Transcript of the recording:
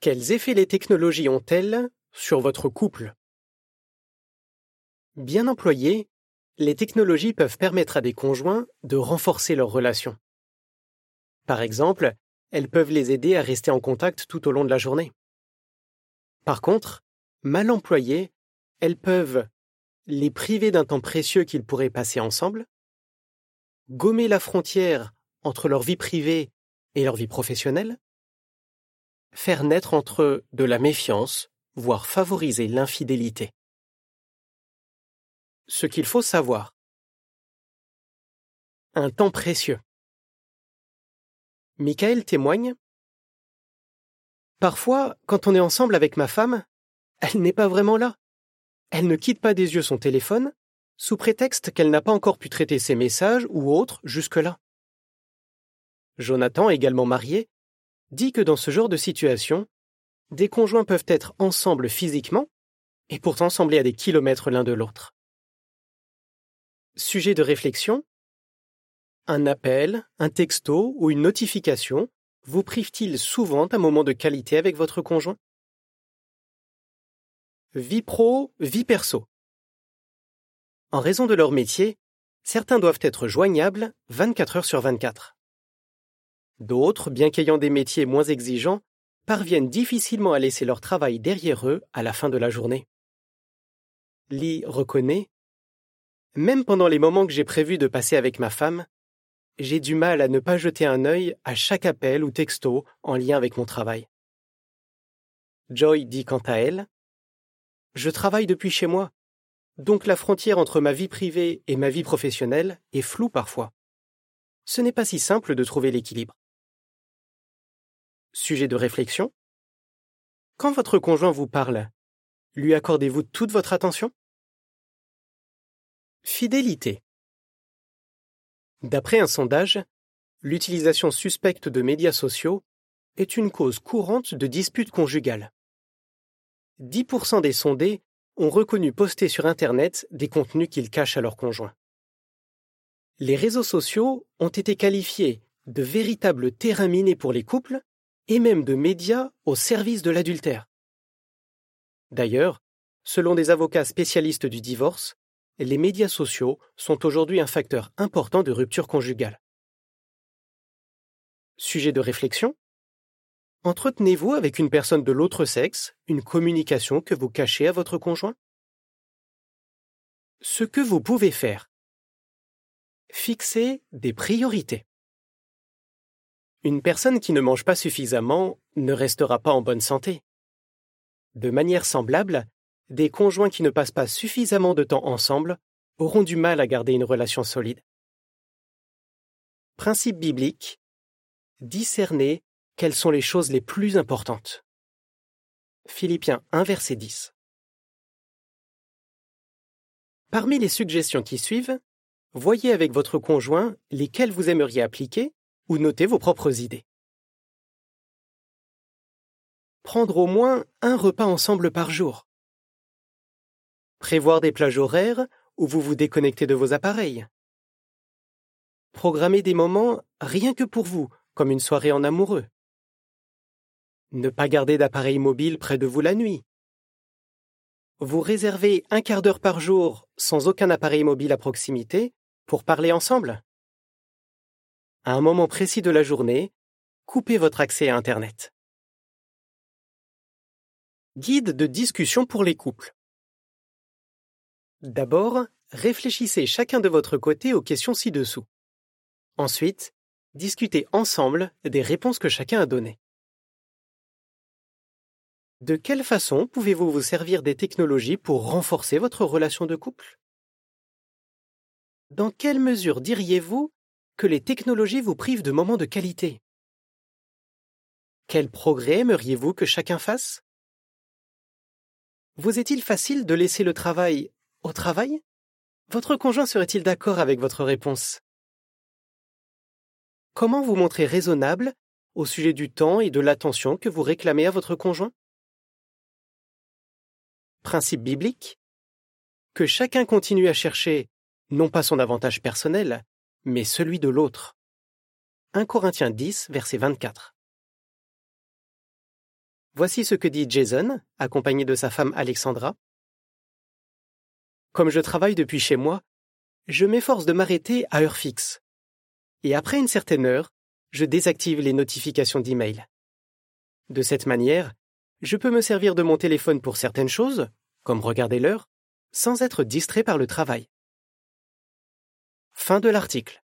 Quels effets les technologies ont-elles sur votre couple? Bien employées, les technologies peuvent permettre à des conjoints de renforcer leur relation. Par exemple, elles peuvent les aider à rester en contact tout au long de la journée. Par contre, mal employées, elles peuvent les priver d'un temps précieux qu'ils pourraient passer ensemble, gommer la frontière entre leur vie privée et leur vie professionnelle, faire naître entre eux de la méfiance, voire favoriser l'infidélité. Ce qu'il faut savoir. Un temps précieux. Michael témoigne Parfois, quand on est ensemble avec ma femme, elle n'est pas vraiment là. Elle ne quitte pas des yeux son téléphone, sous prétexte qu'elle n'a pas encore pu traiter ses messages ou autres jusque-là. Jonathan, également marié, dit que dans ce genre de situation, des conjoints peuvent être ensemble physiquement et pourtant sembler à des kilomètres l'un de l'autre. Sujet de réflexion Un appel, un texto ou une notification vous prive-t-il souvent d'un moment de qualité avec votre conjoint? Vie pro, vie perso. En raison de leur métier, certains doivent être joignables 24 heures sur 24. D'autres, bien qu'ayant des métiers moins exigeants, parviennent difficilement à laisser leur travail derrière eux à la fin de la journée. Lee reconnaît Même pendant les moments que j'ai prévu de passer avec ma femme, j'ai du mal à ne pas jeter un œil à chaque appel ou texto en lien avec mon travail. Joy dit quant à elle je travaille depuis chez moi, donc la frontière entre ma vie privée et ma vie professionnelle est floue parfois. Ce n'est pas si simple de trouver l'équilibre. Sujet de réflexion Quand votre conjoint vous parle, lui accordez-vous toute votre attention? Fidélité. D'après un sondage, l'utilisation suspecte de médias sociaux est une cause courante de disputes conjugales. 10% des sondés ont reconnu poster sur Internet des contenus qu'ils cachent à leurs conjoints. Les réseaux sociaux ont été qualifiés de véritables terrains minés pour les couples et même de médias au service de l'adultère. D'ailleurs, selon des avocats spécialistes du divorce, les médias sociaux sont aujourd'hui un facteur important de rupture conjugale. Sujet de réflexion Entretenez-vous avec une personne de l'autre sexe une communication que vous cachez à votre conjoint? Ce que vous pouvez faire. Fixez des priorités. Une personne qui ne mange pas suffisamment ne restera pas en bonne santé. De manière semblable, des conjoints qui ne passent pas suffisamment de temps ensemble auront du mal à garder une relation solide. Principe biblique discerner quelles sont les choses les plus importantes Philippiens 1 verset 10 Parmi les suggestions qui suivent, voyez avec votre conjoint lesquelles vous aimeriez appliquer ou noter vos propres idées. Prendre au moins un repas ensemble par jour. Prévoir des plages horaires où vous vous déconnectez de vos appareils. Programmer des moments rien que pour vous, comme une soirée en amoureux. Ne pas garder d'appareil mobile près de vous la nuit. Vous réservez un quart d'heure par jour sans aucun appareil mobile à proximité pour parler ensemble. À un moment précis de la journée, coupez votre accès à Internet. Guide de discussion pour les couples. D'abord, réfléchissez chacun de votre côté aux questions ci-dessous. Ensuite, discutez ensemble des réponses que chacun a données. De quelle façon pouvez-vous vous servir des technologies pour renforcer votre relation de couple? Dans quelle mesure diriez-vous que les technologies vous privent de moments de qualité. Quel progrès aimeriez-vous que chacun fasse? Vous est-il facile de laisser le travail au travail? Votre conjoint serait-il d'accord avec votre réponse? Comment vous montrer raisonnable au sujet du temps et de l'attention que vous réclamez à votre conjoint? Principe biblique. Que chacun continue à chercher non pas son avantage personnel, mais celui de l'autre. 1 Corinthiens 10, verset 24. Voici ce que dit Jason, accompagné de sa femme Alexandra. Comme je travaille depuis chez moi, je m'efforce de m'arrêter à heure fixe. Et après une certaine heure, je désactive les notifications d'email. De cette manière, je peux me servir de mon téléphone pour certaines choses, comme regarder l'heure, sans être distrait par le travail. Fin de l'article.